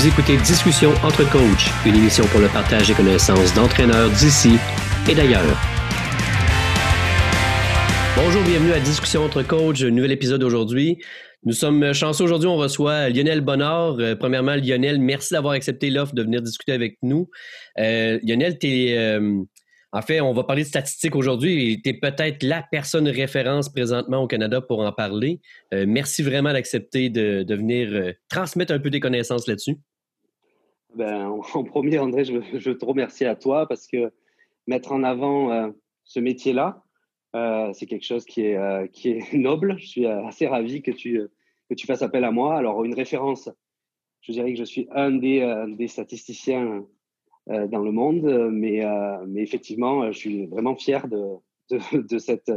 Vous écoutez Discussion entre coachs, une émission pour le partage des connaissances d'entraîneurs d'ici et d'ailleurs. Bonjour, bienvenue à Discussion entre coachs, nouvel épisode aujourd'hui. Nous sommes chanceux aujourd'hui, on reçoit Lionel Bonnard. Euh, premièrement, Lionel, merci d'avoir accepté l'offre de venir discuter avec nous. Euh, Lionel, tu euh, en fait, on va parler de statistiques aujourd'hui. Tu es peut-être la personne référence présentement au Canada pour en parler. merci vraiment d'accepter de, venir transmettre un peu des connaissances là-dessus. Ben, en premier, André, je, je, te remercie à toi parce que mettre en avant ce métier-là, euh, c'est quelque chose qui est, euh, qui est noble. Je suis euh, assez ravi que tu, que tu fasses appel à moi. Alors, une référence, je dirais que je suis un des, des statisticiens dans le monde, mais, mais effectivement, je suis vraiment fier de, de, de cette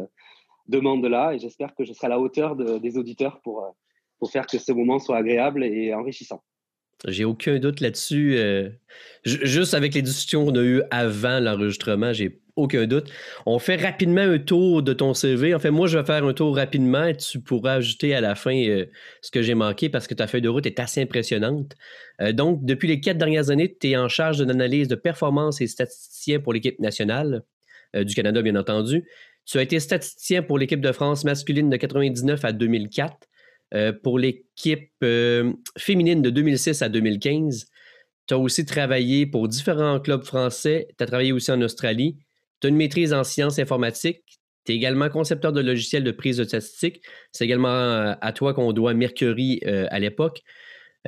demande-là et j'espère que je serai à la hauteur des auditeurs pour, pour faire que ce moment soit agréable et enrichissant. J'ai aucun doute là-dessus. juste avec les discussions qu'on a eues avant l'enregistrement, j'ai aucun doute. On fait rapidement un tour de ton CV. En fait, moi, je vais faire un tour rapidement et tu pourras ajouter à la fin euh, ce que j'ai manqué parce que ta feuille de route est assez impressionnante. Euh, donc, depuis les quatre dernières années, tu es en charge d'une analyse de performance et statisticien pour l'équipe nationale euh, du Canada, bien entendu. Tu as été statisticien pour l'équipe de France masculine de 99 à 2004, pour l'équipe féminine de 2006 à 2015. Tu as aussi travaillé pour différents clubs français. Tu as travaillé aussi en Australie. Tu as une maîtrise en sciences informatiques. Tu es également concepteur de logiciels de prise de statistiques. C'est également euh, à toi qu'on doit Mercury euh, à l'époque.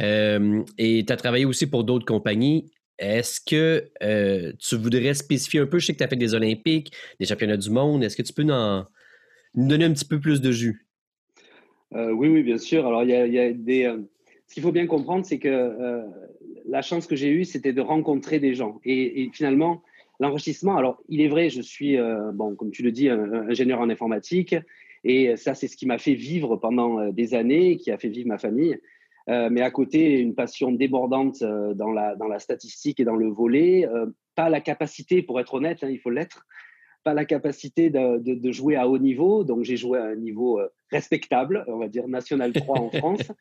Euh, et tu as travaillé aussi pour d'autres compagnies. Est-ce que tu voudrais spécifier un peu? Je sais que tu as fait des Olympiques, des championnats du monde. Est-ce que tu peux nous, donner un petit peu plus de jus? Oui, oui, bien sûr. Alors, il y a, des. ce qu'il faut bien comprendre, c'est que la chance que j'ai eue, c'était de rencontrer des gens. et finalement, L'enrichissement, alors il est vrai, je suis, euh, bon, comme tu le dis, ingénieur en informatique, et ça, c'est ce qui m'a fait vivre pendant euh, des années, qui a fait vivre ma famille. Euh, mais à côté, une passion débordante dans, la, dans la statistique et dans le volet, pas la capacité, pour être honnête, hein, il faut l'être, pas la capacité de, jouer à haut niveau. Donc, j'ai joué à un niveau euh, respectable, on va dire national 3 en France,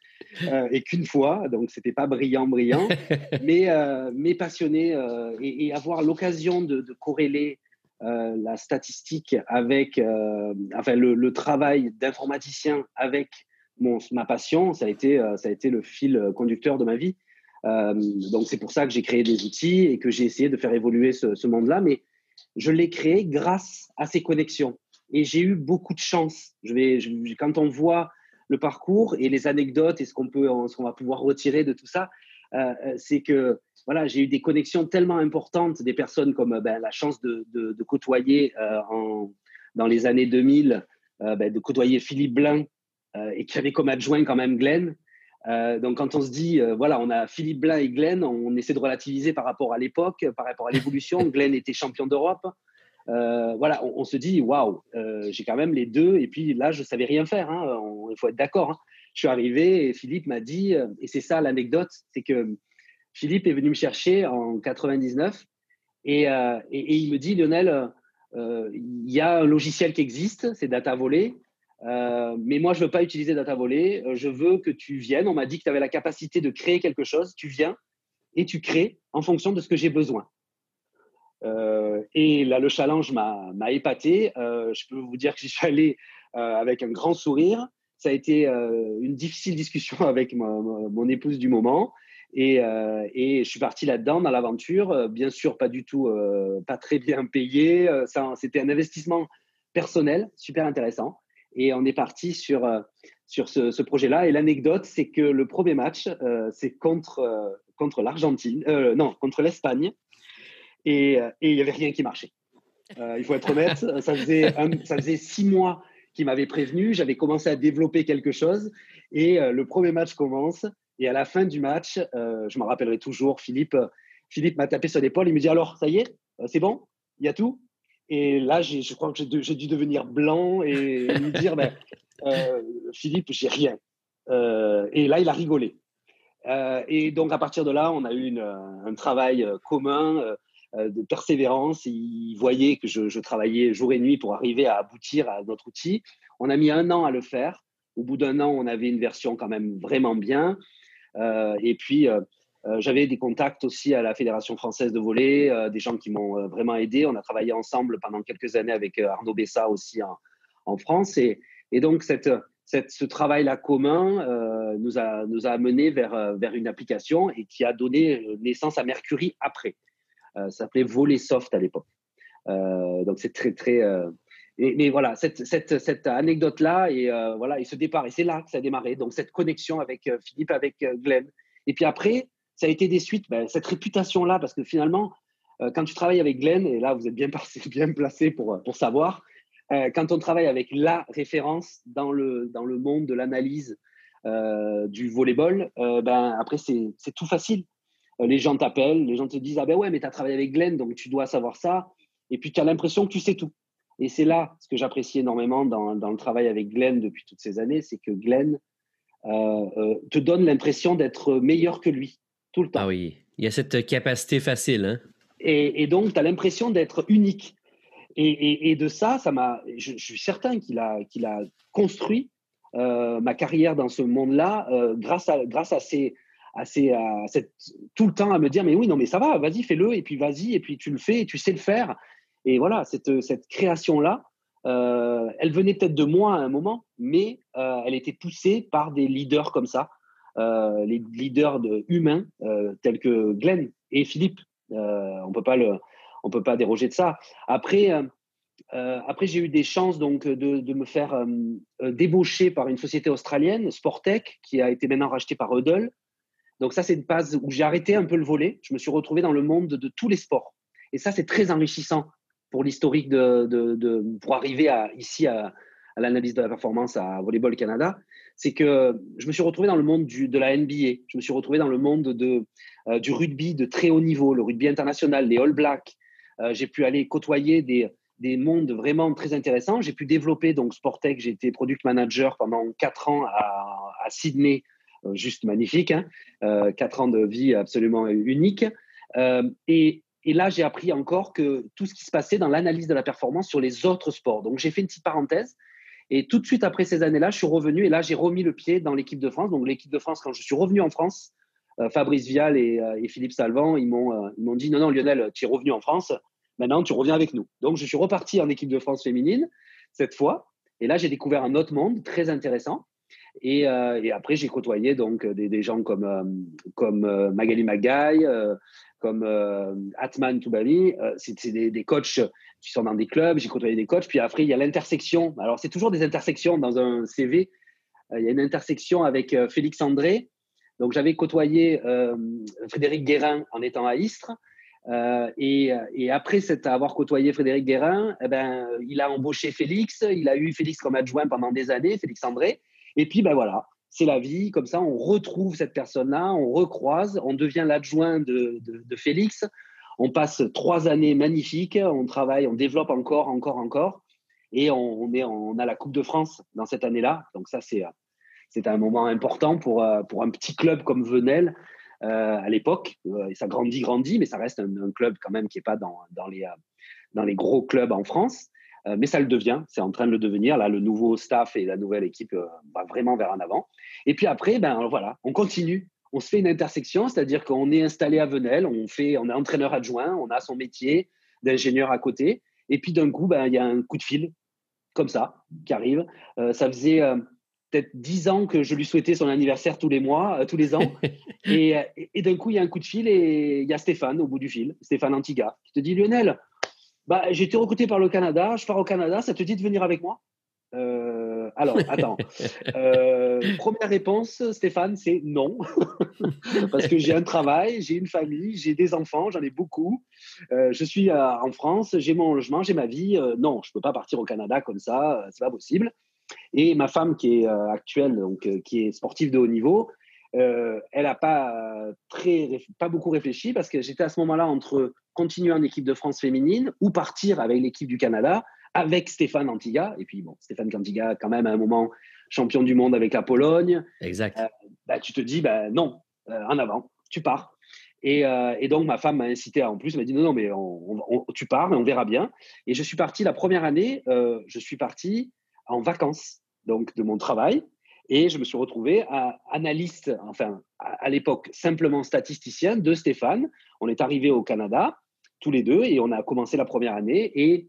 euh, et qu'une fois. Donc, c'était pas brillant, brillant, mais, euh, mais passionné et, avoir l'occasion de, corréler la statistique avec enfin, le, travail d'informaticien avec mon, ma passion, ça a, été, ça a été le fil conducteur de ma vie. donc, c'est pour ça que j'ai créé des outils et que j'ai essayé de faire évoluer ce, ce monde-là. Mais je l'ai créé grâce à ces connexions. Et j'ai eu beaucoup de chance. Je vais, quand on voit le parcours et les anecdotes et ce qu'on peut, ce qu'on va pouvoir retirer de tout ça, euh, euh, c'est que voilà, j'ai eu des connexions tellement importantes, des personnes comme ben, la chance de, côtoyer euh, en, dans les années 2000, ben, de côtoyer Philippe Blin et qui avait comme adjoint quand même Glenn, euh, donc, quand on se dit, euh, voilà, on a Philippe Blin et Glenn, on essaie de relativiser par rapport à l'époque, par rapport à l'évolution. Glenn était champion d'Europe. Euh, voilà, on, se dit, waouh, j'ai quand même les deux. Et puis là, je ne savais rien faire. Hein, il faut être d'accord. Hein. Je suis arrivé et Philippe m'a dit, et c'est ça l'anecdote, c'est que Philippe est venu me chercher en 99 et, et, et il me dit, Lionel, il y a un logiciel qui existe, c'est Data Volley. Euh, mais moi, je ne veux pas utiliser Data Volley. Euh, je veux que tu viennes. On m'a dit que tu avais la capacité de créer quelque chose. Tu viens et tu crées en fonction de ce que j'ai besoin. Euh, et là, le challenge m'a épaté. je peux vous dire que j'y suis allé avec un grand sourire. Ça a été une difficile discussion avec mon, épouse du moment. Et, et je suis parti là-dedans, dans l'aventure. Bien sûr, pas du tout, pas très bien payé. C'était un investissement personnel, super intéressant. Et on est parti sur, euh, sur ce, projet-là. Et l'anecdote, c'est que le premier match, euh, c'est contre, euh, contre l'Argentine, non, contre l'Espagne. Et il n'y avait rien qui marchait. il faut être honnête, ça faisait, ça faisait six mois qu'il m'avait prévenu. J'avais commencé à développer quelque chose. Et le premier match commence. Et à la fin du match, je m'en rappellerai toujours, Philippe, Philippe m'a tapé sur l'épaule. Il me dit Alors, ça y est, c'est bon? Il y a tout et là, je crois que j'ai dû devenir blanc et lui dire ben, euh, Philippe, j'ai rien. Euh, et là, il a rigolé. Euh, et donc, à partir de là, on a eu une, un travail commun de persévérance. Il voyait que je, je, travaillais jour et nuit pour arriver à aboutir à notre outil. On a mis un an à le faire. Au bout d'un an, on avait une version quand même vraiment bien. et puis, J'avais des contacts aussi à la Fédération française de volley, des gens qui m'ont vraiment aidé. On a travaillé ensemble pendant quelques années avec Arnaud Bessa aussi en, France. Et, donc, cette, ce travail-là commun nous, a, nous a amené vers, vers une application et qui a donné naissance à Mercury après. ça s'appelait Volley Soft à l'époque. donc, c'est très, très mais voilà, cette, cette, cette anecdote-là et euh, voilà, et ce départ, et c'est là que ça a démarré. Donc cette connexion avec euh, Philippe, avec euh, Glenn. Et puis après, ça a été des suites, ben, cette réputation-là, parce que finalement, quand tu travailles avec Glenn, et là vous êtes bien, bien placé pour, pour savoir, quand on travaille avec la référence dans le, dans le monde de l'analyse du volleyball, ben, après c'est tout facile. les gens t'appellent, les gens te disent Ah ben ouais, mais tu as travaillé avec Glenn, donc tu dois savoir ça. Et puis tu as l'impression que tu sais tout. Et c'est là ce que j'apprécie énormément dans, dans, le travail avec Glenn depuis toutes ces années, c'est que Glenn euh, euh, te donne l'impression d'être meilleur que lui, tout le temps. Ah oui, il y a cette capacité facile. Hein? Et, et, donc, tu as l'impression d'être unique. Et, et, et, de ça, ça m'a, je, je, suis certain qu'il a, qu'il a construit euh, ma carrière dans ce monde-là euh, grâce, à, grâce à ces, à ces, à cette, tout le temps à me dire mais oui non mais ça va vas-y fais-le et puis vas-y et puis tu le fais et tu sais le faire et voilà, cette, cette création-là, euh, elle venait peut-être de moi à un moment, mais euh, elle était poussée par des leaders comme ça, euh, les leaders de, humains euh, tels que Glenn et Philippe. Euh, on peut pas on peut pas déroger de ça. Après, euh, après j'ai eu des chances donc de, de me faire débaucher par une société australienne, Sportec, qui a été maintenant rachetée par Huddle. Donc ça, c'est une phase où j'ai arrêté un peu le volet. Je me suis retrouvé dans le monde de, de tous les sports. Et ça, c'est très enrichissant pour l'historique de, de, pour arriver ici à, l'analyse de la performance à Volleyball Canada, c'est que je me suis retrouvé dans le monde de la NBA. Je me suis retrouvé dans le monde de, euh, du rugby de très haut niveau, le rugby international, les All Blacks. Euh, j'ai pu aller côtoyer des, des mondes vraiment très intéressants. J'ai pu développer donc Sportec. J'ai été product manager pendant quatre ans à, à Sydney, euh, juste magnifique. Hein. quatre ans de vie absolument unique. et et là, j'ai appris encore que tout ce qui se passait dans l'analyse de la performance sur les autres sports. Donc, j'ai fait une petite parenthèse. Et tout de suite après ces années-là, je suis revenu et là, j'ai remis le pied dans l'équipe de France. Donc, l'équipe de France, quand je suis revenu en France, euh, Fabrice Vial et, euh, et, Philippe Salvan, ils m'ont euh, dit non, non, Lionel, tu es revenu en France. Maintenant, tu reviens avec nous. Donc, je suis reparti en équipe de France féminine cette fois. Et là, j'ai découvert un autre monde très intéressant. Et, euh, après, j'ai côtoyé donc des, des gens comme, comme Magali Magaille, comme euh, Atman Toubani, euh, c'est des, coachs qui sont dans des clubs, j'ai côtoyé des coachs, puis après il y a l'intersection. Alors c'est toujours des intersections dans un CV. Euh, il y a une intersection avec euh, Félix André. Donc j'avais côtoyé Frédéric Guérin en étant à Istres. Et, après cet, avoir côtoyé Frédéric Guérin, eh ben, il a embauché Félix, il a eu Félix comme adjoint pendant des années, Félix André. Et puis ben voilà, c'est la vie. Comme ça, on retrouve cette personne-là, on recroise, on devient l'adjoint de, Félix. On passe trois années magnifiques, on travaille, on développe encore, encore, encore. Et on, on a la Coupe de France dans cette année-là. Donc ça, c'est, c'est un moment important pour, pour un petit club comme Venelle euh, à l'époque. Euh, et ça grandit, grandit, mais ça reste un, un club quand même qui n'est pas dans, dans, les, dans les gros clubs en France. Euh, mais ça le devient, c'est en train de le devenir. Là, le nouveau staff et la nouvelle équipe euh, va vraiment vers en avant. Et puis après, ben voilà, on continue. On se fait une intersection, c'est-à-dire qu'on est installé à Venelle, on fait, on est entraîneur adjoint, on a son métier d'ingénieur à côté. Et puis d'un coup, ben il y a un coup de fil comme ça qui arrive. Euh, ça faisait peut-être dix ans que je lui souhaitais son anniversaire tous les mois, tous les ans. et, et d'un coup, il y a un coup de fil et il y a Stéphane au bout du fil, Stéphane Antiga, qui te dit Lionel, bah, j'ai été recruté par le Canada, je pars au Canada, ça te dit de venir avec moi? Euh, Alors, attends. Euh, première réponse, Stéphane, c'est non. Parce que j'ai un travail, j'ai une famille, j'ai des enfants, j'en ai beaucoup. Euh, je suis en France, j'ai mon logement, j'ai ma vie. Non, je ne peux pas partir au Canada comme ça, c'est pas possible. Et ma femme, qui est actuelle, donc, qui est sportive de haut niveau, elle n'a pas, très, pas beaucoup réfléchi parce que j'étais à ce moment-là entre continuer en équipe de France féminine ou partir avec l'équipe du Canada avec Stéphane Antiga. Et puis, bon, Stéphane Antiga, quand même, à un moment, champion du monde avec la Pologne. Exact. Euh, bah, tu te dis, bah, non, euh, en avant, tu pars. Et, euh, et donc, ma femme m'a incité à, en plus, elle m'a dit, non, non, mais on, on, tu pars, mais on verra bien. Et je suis parti la première année, je suis parti en vacances, donc de mon travail. Et je me suis retrouvé à analyste, enfin à, l'époque simplement statisticien de Stéphane. On est arrivé au Canada tous les deux et on a commencé la première année et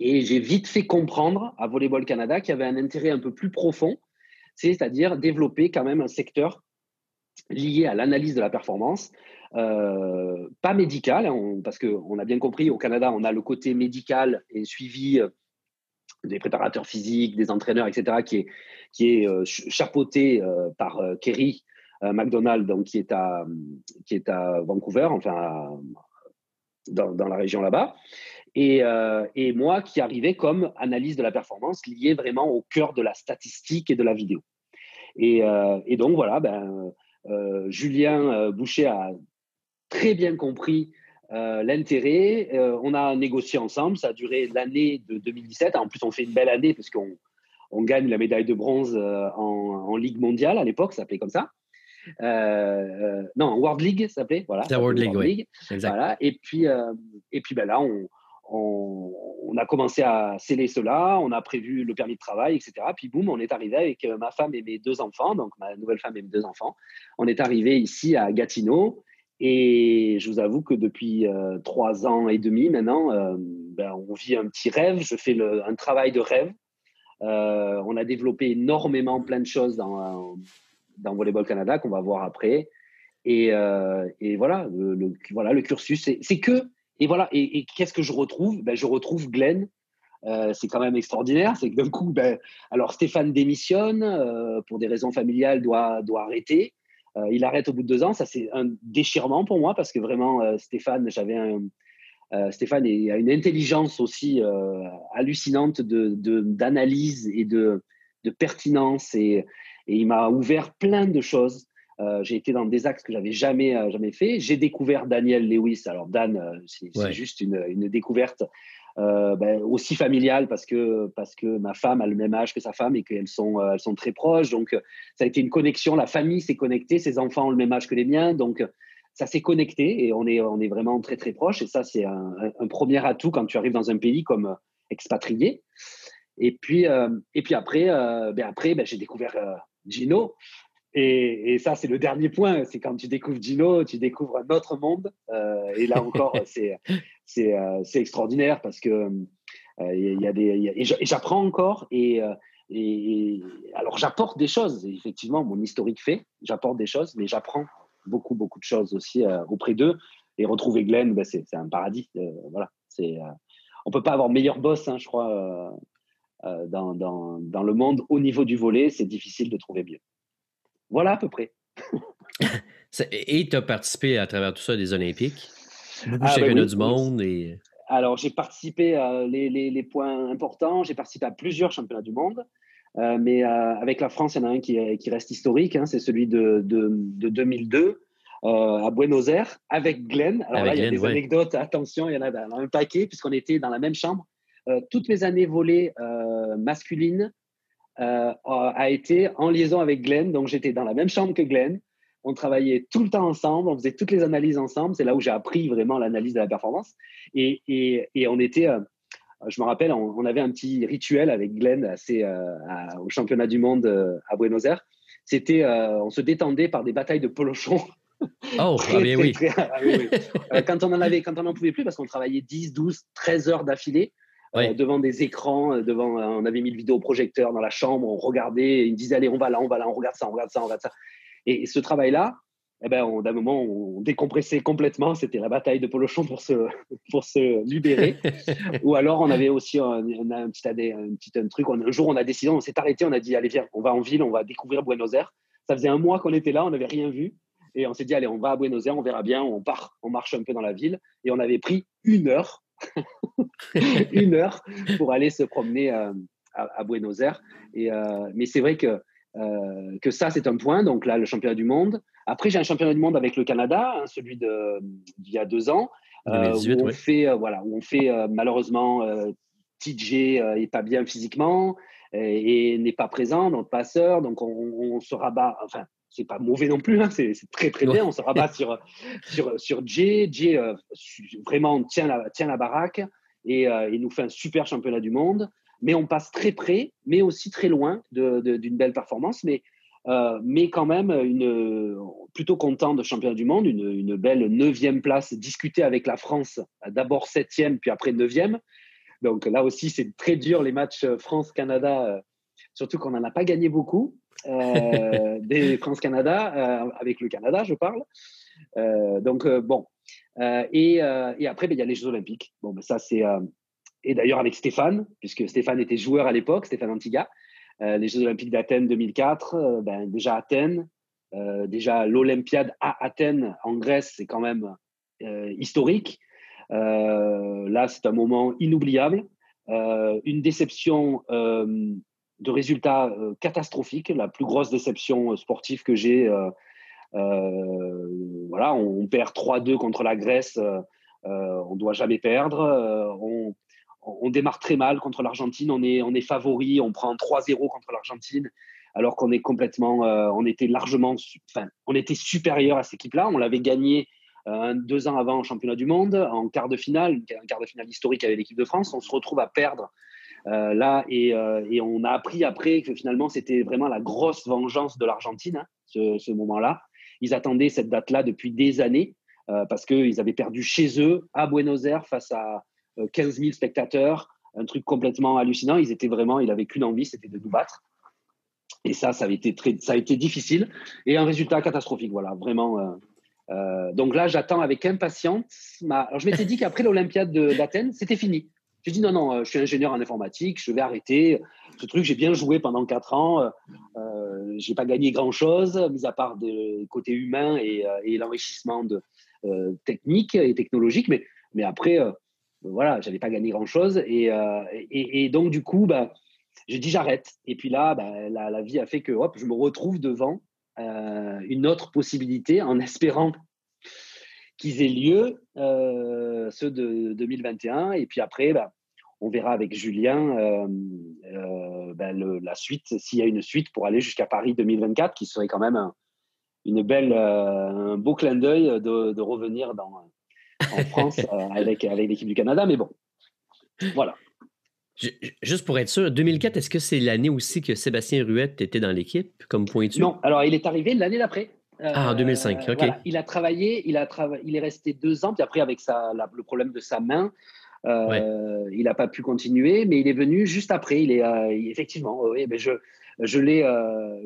j'ai vite fait comprendre à Volleyball Canada qu'il y avait un intérêt un peu plus profond, c'est-à-dire développer quand même un secteur lié à l'analyse de la performance, euh, pas médical, hein, parce qu'on a bien compris, au Canada, on a le côté médical et suivi euh, des préparateurs physiques, des entraîneurs, etc., qui est, qui est euh, chapeauté par Kerry McDonald, donc, qui, est à, qui est à Vancouver, enfin, dans, la région là-bas. Et, et, moi qui arrivais comme analyse de la performance liée vraiment au cœur de la statistique et de la vidéo. Et, et donc voilà, ben, euh, Julien euh, Boucher a très bien compris euh, l'intérêt. on a négocié ensemble, ça a duré l'année de 2017. En plus, on fait une belle année parce qu'on on gagne la médaille de bronze en, Ligue mondiale à l'époque, ça s'appelait comme ça. Non, World League, ça s'appelait. Voilà. World, League, oui. Voilà. Et puis, et puis ben là, on, on, a commencé à sceller cela, on a prévu le permis de travail, etc. Puis boum, on est arrivé avec euh, ma femme et mes deux enfants, donc ma nouvelle femme et mes deux enfants. On est arrivé ici à Gatineau et je vous avoue que depuis euh, trois ans et demi maintenant, euh, ben, on vit un petit rêve. Je fais un travail de rêve. on a développé énormément plein de choses dans, dans Volleyball Canada qu'on va voir après. Et, voilà, le, voilà, le cursus, c'est que et voilà, et, qu'est-ce que je retrouve? Ben, Je retrouve Glenn. Euh, c'est quand même extraordinaire. C'est que d'un coup, ben, alors Stéphane démissionne euh, pour des raisons familiales, doit, doit arrêter. Euh, il arrête au bout de deux ans. Ça, c'est un déchirement pour moi parce que vraiment, Stéphane, j'avais Stéphane a une intelligence aussi hallucinante d'analyse de, et de, de pertinence et, et il m'a ouvert plein de choses. Euh, j'ai été dans des axes que j'avais jamais euh, jamais fait. J'ai découvert Daniel Lewis. Alors Dan, euh, c'est juste une, une découverte ben, aussi familiale parce que parce que ma femme a le même âge que sa femme et qu'elles sont elles sont très proches. Donc ça a été une connexion. La famille s'est connectée. Ses enfants ont le même âge que les miens. Donc ça s'est connecté et on est on est vraiment très très proches. Et ça c'est un, un, premier atout quand tu arrives dans un pays comme expatrié. Et puis et puis après ben après ben, j'ai découvert Gino et, ça, c'est le dernier point. C'est quand tu découvres Gino, tu découvres un autre monde. Euh, et là encore, c'est euh, c'est extraordinaire parce que euh, il y a des et j'apprends encore et, et, alors j'apporte des choses. Effectivement, mon historique fait, j'apporte des choses, mais j'apprends beaucoup beaucoup de choses aussi auprès d'eux. Et retrouver Glenn, ben, c'est un paradis. voilà, c'est on peut pas avoir meilleur boss, hein, je crois. Dans, dans, dans, le monde au niveau du volet, c'est difficile de trouver mieux. Voilà à peu près. et tu as participé à travers tout ça des Olympiques? Beaucoup ah, ben du monde. Et... Alors, j'ai participé à les, les, points importants. J'ai participé à plusieurs championnats du monde. Euh, mais euh, avec la France, il y en a un qui, qui reste historique. Hein, c'est celui de, de, de 2002 euh, à Buenos Aires avec Glenn. Alors là, il y a des anecdotes. Attention, il y en a un paquet puisqu'on était dans la même chambre. Toutes mes années volées masculines euh, a été en liaison avec Glenn. Donc, j'étais dans la même chambre que Glenn. On travaillait tout le temps ensemble, on faisait toutes les analyses ensemble. C'est là où j'ai appris vraiment l'analyse de la performance. Et, et, et on était, euh, je me rappelle, on, avait un petit rituel avec Glenn assez, euh, au championnat du monde à Buenos Aires. C'était, on se détendait par des batailles de polochon. Oh, ah oui. Ah quand on en avait, quand on n'en pouvait plus, parce qu'on travaillait 10, 12, 13 heures d'affilée, euh, devant des écrans, euh, devant, euh, on avait mis le vidéoprojecteur dans la chambre, on regardait, ils disaient allez, on va là, on va là, on regarde ça, on regarde ça, on regarde ça. Et, ce travail-là, eh ben, d'un moment, on décompressait complètement. C'était la bataille de Polochon pour se, pour se libérer. Ou alors, on avait aussi un, un, petit, un petit un truc. Un jour, on a décidé, on s'est arrêté, on a dit allez, viens, on va en ville, on va découvrir Buenos Aires. Ça faisait un mois qu'on était là, on n'avait rien vu. Et on s'est dit, allez, on va à Buenos Aires, on verra bien, on part, on marche un peu dans la ville. Et on avait pris une heure une heure pour aller se promener euh, à, Buenos Aires. Et, euh, mais c'est vrai que, euh, que ça, c'est un point. Donc là, le championnat du monde. Après, j'ai un championnat du monde avec le Canada, hein, celui d'il y a deux ans, où, on fait, voilà, où on fait malheureusement TJ est pas bien physiquement et, n'est pas présent, notre passeur. Donc on, on se rabat. Enfin, c'est pas mauvais non plus, hein, c'est très très bien. On se rabat sur, sur, sur Jay. Jay euh, vraiment tient la, tient la baraque et euh, il nous fait un super championnat du monde. mais on passe très près, mais aussi très loin d'une belle performance. Mais, euh, mais quand même, une, plutôt content de champion du monde, une, une belle neuvième place discutée avec la France, d'abord septième, puis après neuvième. Donc là aussi, c'est très dur les matchs France-Canada, euh, surtout qu'on n'en a pas gagné beaucoup. Euh, des France-Canada, avec le Canada, je parle. donc bon. Et, et, après, ben, il y a les Jeux Olympiques. Bon, ben, ça, c'est et d'ailleurs avec Stéphane, puisque Stéphane était joueur à l'époque, Stéphane Antiga. Euh, les Jeux Olympiques d'Athènes 2004, euh, ben, déjà Athènes, euh, déjà l'Olympiade à Athènes en Grèce, c'est quand même historique. là, c'est un moment inoubliable. une déception de résultats catastrophiques, la plus grosse déception sportive que j'ai. voilà, on, perd 3-2 contre la Grèce. on ne doit jamais perdre. on, démarre très mal contre l'Argentine. On est, favori, on prend 3-0 contre l'Argentine, alors qu'on est complètement, euh, on était largement, enfin, on était supérieur à cette équipe-là. On l'avait gagné euh, deux ans avant au championnat du monde, en quart de finale, un quart de finale historique avec l'équipe de France. On se retrouve à perdre euh, là et, on a appris après que finalement c'était vraiment la grosse vengeance de l'Argentine, hein, ce, moment-là. Ils attendaient cette date-là depuis des années parce qu'ils avaient perdu chez eux à Buenos Aires face à 15 euh, 000 spectateurs, un truc complètement hallucinant. Ils étaient vraiment, il n'avaient qu'une envie, c'était de nous battre. Et ça, ça a été très, ça a été difficile et un résultat catastrophique. Voilà, vraiment. Euh, euh, donc là, j'attends avec impatience. Alors, je m'étais dit qu'après l'Olympiade d'Athènes, c'était fini. J'ai dit non, non, je suis ingénieur en informatique, je vais arrêter. Ce truc, j'ai bien joué pendant quatre ans. Euh, j'ai pas gagné grand chose, mis à part des côtés humains et, l'enrichissement technique et technologique. Mais, après, voilà, j'avais pas gagné grand chose. Euh, et, donc, du coup, bah, j'ai dit j'arrête. Et puis là, bah, la, vie a fait que hop, je me retrouve devant euh, une autre possibilité en espérant qu'ils aient lieu, euh, ceux de 2021. Et puis après, bah, on verra avec Julien bah, la suite, s'il y a une suite pour aller jusqu'à Paris 2024, qui serait quand même un, une belle, un beau clin d'œil de, de, revenir dans, en France euh, avec, avec l'équipe du Canada. Mais bon, voilà. Juste pour être sûr, 2004, est-ce que c'est l'année aussi que Sébastien Ruette était dans l'équipe comme pointu? Non, alors il est arrivé l'année d'après. Ah, en 2005, OK. Il a travaillé, il, a il est resté deux ans, puis après, avec sa, le problème de sa main, euh, il n'a pas pu continuer, mais il est venu juste après. Il est euh, effectivement, oui, mais je, je l'ai,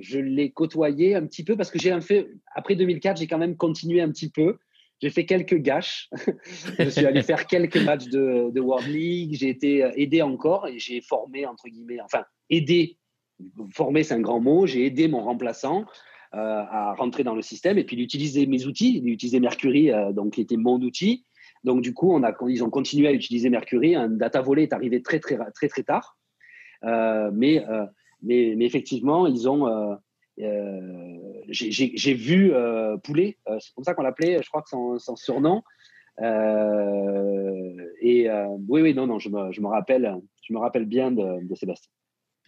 je l'ai côtoyé un petit peu parce que j'ai un fait après 2004, j'ai quand même continué un petit peu. J'ai fait quelques gâches. je suis allé faire quelques matchs de, de World League. J'ai été euh, aidé encore et j'ai formé, entre guillemets, enfin, aidé. Former, c'est un grand mot. J'ai aidé mon remplaçant euh, à rentrer dans le système et puis d'utiliser mes outils, d'utiliser Mercury, euh, donc qui était mon outil. Donc, du coup, on a, ils ont continué à utiliser Mercury. Un data volley est arrivé très, très, très, très tard. mais, mais, mais, effectivement, ils ont, euh, j'ai vu euh, Poulet, euh, c'est comme ça qu'on l'appelait, je crois que c'est son, surnom. et oui, oui, non, non, je me, je me, rappelle, je me rappelle bien de, Sébastien.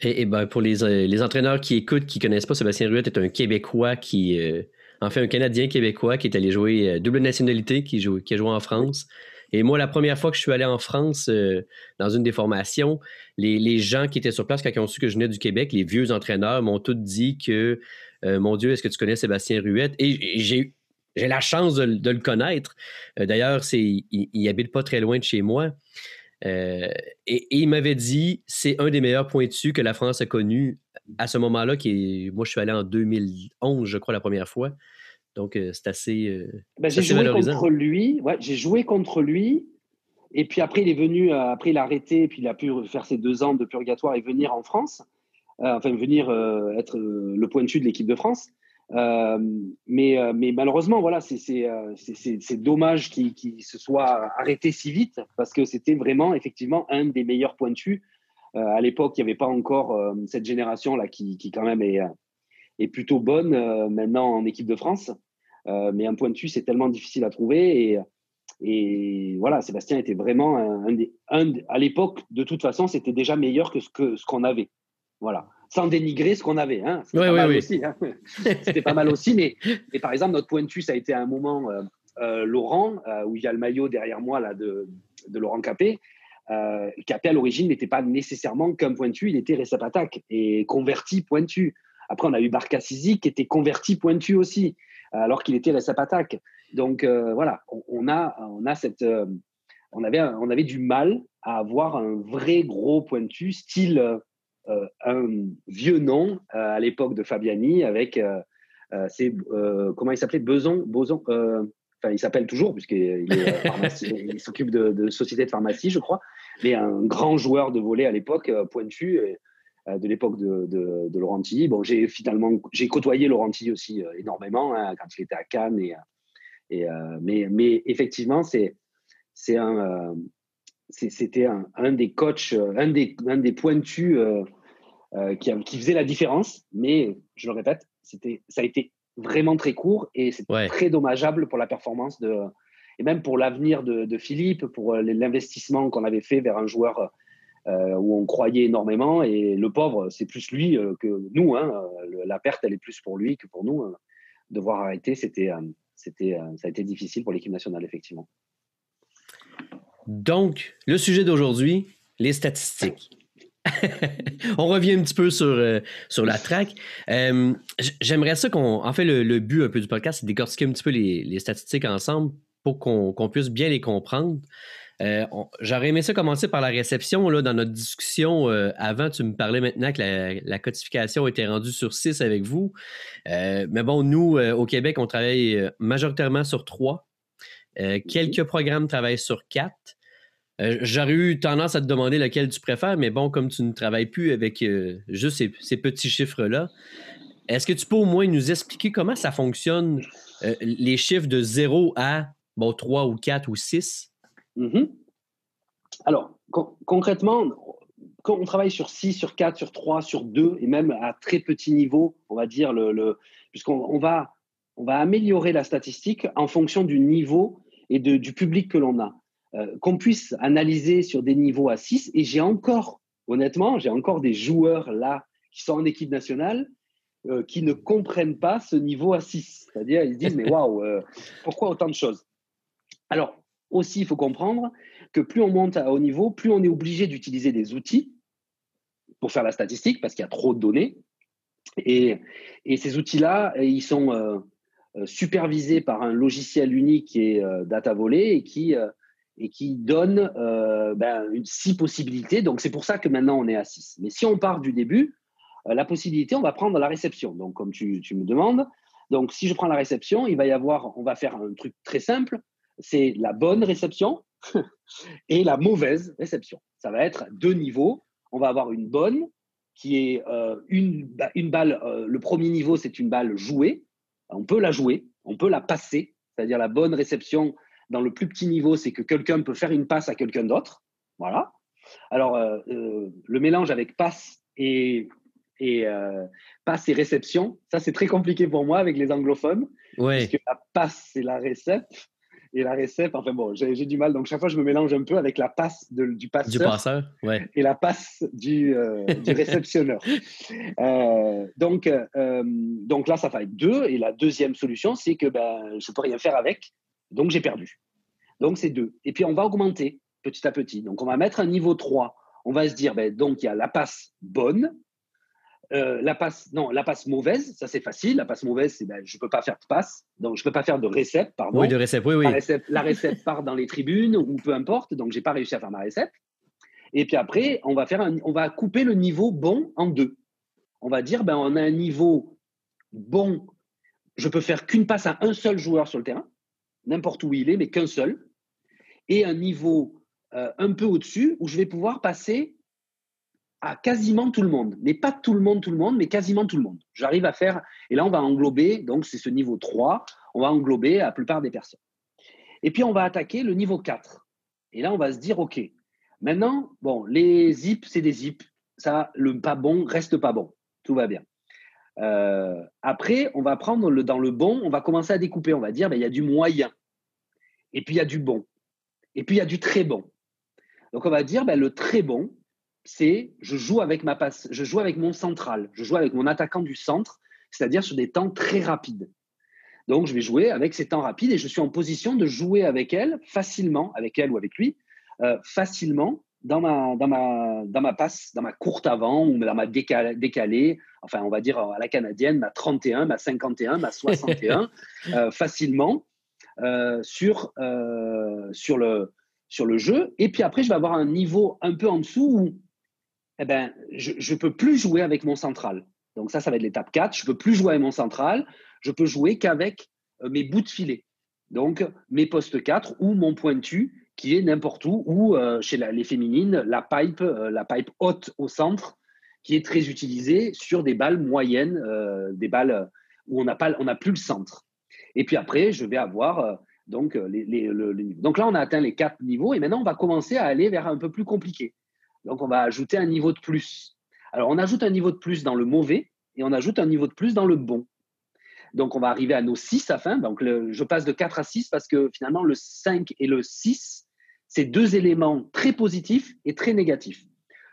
Et, ben, pour les, les, entraîneurs qui écoutent, qui connaissent pas, Sébastien Ruette est un Québécois qui, en fait, un Canadien québécois qui est allé jouer double nationalité, qui, joue, qui a joué en France. Et moi, la première fois que je suis allé en France, dans une des formations, les, gens qui étaient sur place, quand ils ont su que je venais du Québec, les vieux entraîneurs m'ont tous dit que, euh, mon Dieu, est-ce que tu connais Sébastien Ruette? Et j'ai j'ai la chance de, le connaître. Euh, d'ailleurs, il, il, habite pas très loin de chez moi. Euh, et, il m'avait dit, c'est un des meilleurs points dessus que la France a connu à ce moment-là. Qui moi, je suis allé en 2011, je crois, la première fois. Donc, c'est assez. Ben, j'ai joué contre lui. Ouais, j'ai joué contre lui. Et puis après, il est venu, euh, après il a arrêté, puis il a pu faire ses deux ans de purgatoire et venir en France, euh, enfin venir euh, être le pointu de l'équipe de France. Mais, mais malheureusement, voilà, c'est dommage qu'il se soit arrêté si vite parce que c'était vraiment effectivement un des meilleurs pointus. à l'époque, il n'y avait pas encore cette génération-là qui, qui, quand même est, plutôt bonne maintenant en équipe de France. mais un pointu, c'est tellement difficile à trouver. Et, voilà, Sébastien était vraiment un, des. Un, à l'époque, de toute façon, c'était déjà meilleur que ce qu'on avait. Voilà. Sans dénigrer ce qu'on avait. Hein. C'était pas, mal aussi. Hein. C'était pas mal aussi. Mais, mais, par exemple, notre pointu, ça a été un moment, euh, euh, Laurent, euh, où il y a le maillot derrière moi là, de, de Laurent Capé. Capé à l'origine n'était pas nécessairement qu'un pointu, il était attaque et converti pointu. Après, on a eu Barcassisi qui était converti pointu aussi, alors qu'il était attaque. Donc voilà, on, a, on a cette, on avait, on avait du mal à avoir un vrai gros pointu, style un vieux nom à l'époque de Fabiani avec, c'est comment il s'appelait, Beson, Boson. Enfin, il s'appelle toujours, puisqu'il il s'occupe de, de, société de pharmacie, je crois, mais un grand joueur de volet à l'époque, pointu, de l'époque de, de, de, Laurent Bon, j'ai finalement j'ai côtoyé Laurent aussi énormément hein, quand il était à Cannes et, et, euh, mais, mais effectivement, c'est c'est un euh, c'était un, un, des coachs, un des, un des pointus euh, qui, qui, faisait la différence. Mais je le répète, c'était, ça a été vraiment très court et c'est très dommageable pour la performance de, et même pour l'avenir de, de, Philippe, pour l'investissement qu'on avait fait vers un joueur où on croyait énormément. Et le pauvre, c'est plus lui que nous. Hein, la perte, elle est plus pour lui que pour nous. devoir arrêter, c'était c'était, euh, ça a été difficile pour l'équipe nationale, effectivement. Donc, le sujet d'aujourd'hui, les statistiques. on revient un petit peu sur, euh, sur la track. Euh, j'aimerais ça qu'on. En fait, le, but un peu du podcast, c'est de décortiquer un petit peu les, statistiques ensemble pour qu'on puisse bien les comprendre. Euh, j'aurais aimé ça commencer par la réception. Là, dans notre discussion avant, tu me parlais maintenant que la, codification était rendue sur 6 avec vous. Mais bon, nous, au Québec, on travaille majoritairement sur 3. Quelques programmes travaillent sur 4. J'aurais eu tendance à te demander lequel tu préfères, mais bon, comme tu ne travailles plus avec juste ces, petits chiffres-là, est-ce que tu peux au moins nous expliquer comment ça fonctionne, les chiffres de 0 à bon, 3 ou 4 ou 6? Mhm. Alors, concrètement, quand on travaille sur 6, sur 4, sur 3, sur 2, et même à très petit niveau, on va dire, le, puisqu'on va, on va améliorer la statistique en fonction du niveau et de, du public que l'on a. Euh, qu'on puisse analyser sur des niveaux à 6, et j'ai encore, honnêtement, j'ai encore des joueurs là qui sont en équipe nationale euh, qui ne comprennent pas ce niveau à 6. C'est-à-dire, ils se disent, mais waouh, euh, pourquoi autant de choses? Alors, aussi, il faut comprendre que plus on monte à haut niveau, plus on est obligé d'utiliser des outils pour faire la statistique parce qu'il y a trop de données. Et, ces outils-là, ils sont euh, supervisés par un logiciel unique qui est euh, Data Volley et qui, et qui donne ben, une, six possibilités. Donc, c'est pour ça que maintenant, on est à 6. Mais si on part du début, la possibilité, on va prendre la réception. Donc, comme tu, me demandes, donc si je prends la réception, il va y avoir, on va faire un truc très simple c'est la bonne réception et la mauvaise réception. Ça va être deux niveaux. On va avoir une bonne qui est euh, une, une, balle. Euh, le premier niveau, c'est une balle jouée. On peut la jouer, on peut la passer. C'est-à-dire la bonne réception dans le plus petit niveau, c'est que quelqu'un peut faire une passe à quelqu'un d'autre. Voilà. Alors, euh, le mélange avec passe et, et passe et réception, ça c'est très compliqué pour moi avec les anglophones. Ouais. Parce que la passe, c'est la réception et la réception, enfin bon, j'ai du mal. Donc, chaque fois, je me mélange un peu avec la passe du passeur, du passeur ouais. et la passe du, euh, du réceptionneur. euh, donc, euh, donc là, ça fait deux. Et la deuxième solution, c'est que ben, je ne peux rien faire avec. Donc, j'ai perdu. Donc, c'est deux. Et puis, on va augmenter petit à petit. Donc, on va mettre un niveau 3. On va se dire, ben, donc, il y a la passe bonne, euh, la passe, non, la passe mauvaise, ça c'est facile. La passe mauvaise, c'est ben, je peux pas faire de passe, donc je peux pas faire de récep, pardon. Oui, de récep, oui, oui. La récep, part dans les tribunes ou peu importe, donc j'ai pas réussi à faire ma récep. Et puis après, on va faire, on va couper le niveau bon en deux. On va dire, ben on a un niveau bon. Je peux faire qu'une passe à un seul joueur sur le terrain, n'importe où il est, mais qu'un seul. Et un niveau euh, un peu au-dessus où je vais pouvoir passer à quasiment tout le monde, mais pas tout le monde, tout le monde, mais quasiment tout le monde. J'arrive à faire, et là on va englober, donc c'est ce niveau 3, on va englober la plupart des personnes. Et puis on va attaquer le niveau 4. Et là on va se dire, OK, maintenant, bon, les zips, c'est des zips, ça, le pas bon reste pas bon, tout va bien. Euh, après, on va prendre dans le bon, on va commencer à découper, on va dire, ben, il y a du moyen, et puis il y a du bon, et puis il y a du très bon. Donc on va dire, ben, le très bon, c'est je joue avec ma passe, je joue avec mon central, je joue avec mon attaquant du centre, c'est-à-dire sur des temps très rapides. Donc je vais jouer avec ces temps rapides et je suis en position de jouer avec elle facilement, avec elle ou avec lui, euh, facilement dans ma, dans, ma, dans ma passe, dans ma courte avant ou dans ma décalée, enfin, on va dire à la canadienne, ma 31, ma 51, ma 61, euh, facilement sur, euh, sur, le, sur le jeu. Et puis après, je vais avoir un niveau un peu en dessous où eh ben, je ne peux plus jouer avec mon central. Donc ça, ça va être l'étape 4. Je ne peux plus jouer avec mon central. Je peux jouer qu'avec mes bouts de filet. Donc mes postes 4 ou mon pointu qui est n'importe où, ou euh, chez les féminines, la pipe, euh, la pipe haute au centre, qui est très utilisée sur des balles moyennes, euh, des balles où on n'a plus le centre. Et puis après, je vais avoir donc les, les, le, donc là, on a atteint les quatre niveaux et maintenant on va commencer à aller vers un peu plus compliqué. Donc on va ajouter un niveau de plus. Alors on ajoute un niveau de plus dans le mauvais et on ajoute un niveau de plus dans le bon. Donc on va arriver à nos 6 à fin. Donc je passe de 4 à 6 parce que finalement le 5 et le 6 c'est deux éléments très positifs et très négatifs.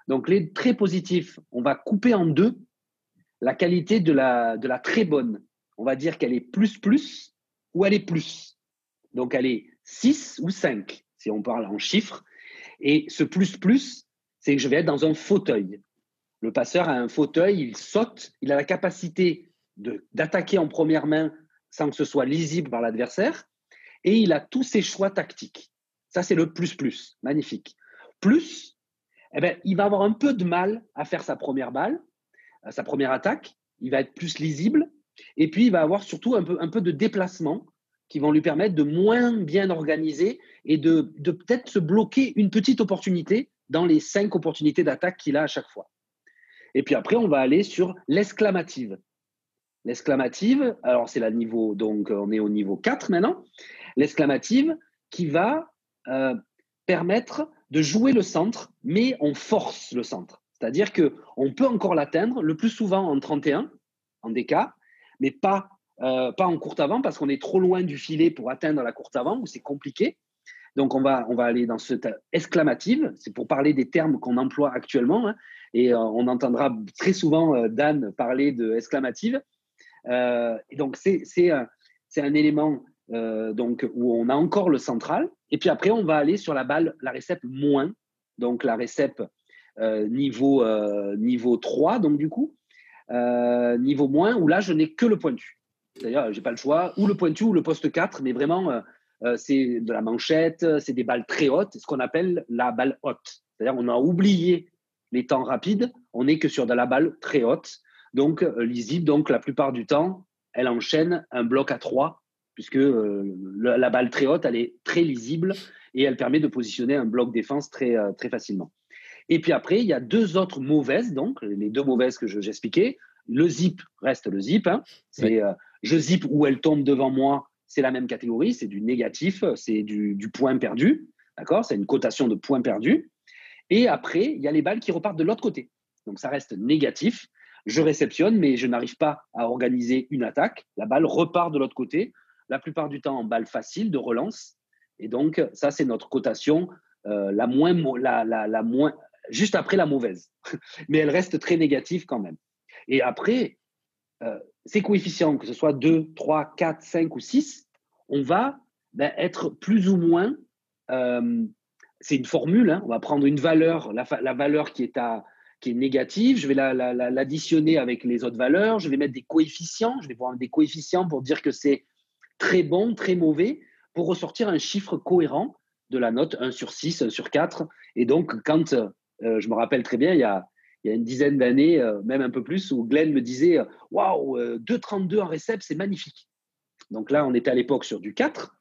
Donc les très positifs, on va couper en deux la qualité de la, de la très bonne. On va dire qu'elle est plus plus ou elle est plus. Donc elle est 6 ou 5 si on parle en chiffres. Et ce plus plus, c'est que je vais être dans un fauteuil. Le passeur a un fauteuil, il saute, il a la capacité d'attaquer en première main sans que ce soit lisible par l'adversaire, et il a tous ses choix tactiques. Ça, c'est le plus plus. Magnifique. Plus, eh ben, il va avoir un peu de mal à faire sa première balle, euh, sa première attaque. Il va être plus lisible. Et puis, il va avoir surtout un peu, un peu de déplacement qui vont lui permettre de moins bien organiser et de, de peut-être se bloquer une petite opportunité dans les cinq opportunités d'attaque qu'il a à chaque fois. Et puis après, on va aller sur l'exclamative. L'exclamative, alors c'est la niveau, donc on est au niveau 4 maintenant. L'exclamative qui va euh, permettre de jouer le centre, mais on force le centre. C'est-à-dire qu'on peut encore l'atteindre, le plus souvent en 31, en DK, mais pas, euh, pas en courte avant, parce qu'on est trop loin du filet pour atteindre la courte avant, où c'est compliqué. Donc on va, on va aller dans cette exclamative, c'est pour parler des termes qu'on emploie actuellement, hein, et euh, on entendra très souvent Dan parler de et donc c'est un élément euh, donc où on a encore le central. Et puis après, on va aller sur la balle, la récep moins, donc la récep euh, niveau, euh, niveau 3, donc du coup, niveau moins, où là, je n'ai que le pointu. D'ailleurs, je n'ai pas le choix, ou le pointu ou le poste 4, mais vraiment, c'est de la manchette, c'est des balles très hautes, ce qu'on appelle la balle haute. C'est-à-dire, on a oublié les temps rapides, on n'est que sur de la balle très haute, donc lisible. Donc, la plupart du temps, elle enchaîne un bloc à 3 puisque euh, la, balle très haute, elle est très lisible et elle permet de positionner un bloc défense très, euh, très facilement. Et puis après, il y a deux autres mauvaises, donc les deux mauvaises que j'expliquais. Le zip reste le zip. Hein. C'est euh, je zip où elle tombe devant moi, c'est la même catégorie, c'est du négatif, c'est du, du, point perdu. D'accord C'est une cotation de points perdus. Et après, il y a les balles qui repartent de l'autre côté. Donc ça reste négatif. Je réceptionne, mais je n'arrive pas à organiser une attaque. La balle repart de l'autre côté la plupart du temps en balle facile de relance. Et donc, ça, c'est notre cotation euh, la, moins, la, la, moins, juste après la mauvaise. Mais elle reste très négative quand même. Et après, euh, ces coefficients, que ce soit 2, 3, 4, 5 ou 6, on va ben, être plus ou moins. Euh, c'est une formule, hein. on va prendre une valeur, la, valeur qui est, à, qui est négative, je vais l'additionner avec les autres valeurs, je vais mettre des coefficients, je vais voir des coefficients pour dire que c'est très bon, très mauvais, pour ressortir un chiffre cohérent de la note 1 sur 6, 1 sur 4. Et donc, quand euh, je me rappelle très bien, il y a, il y a une dizaine d'années, euh, même un peu plus, où Glenn me disait Waouh, 2,32 en récep, c'est magnifique. Donc là, on était à l'époque sur du 4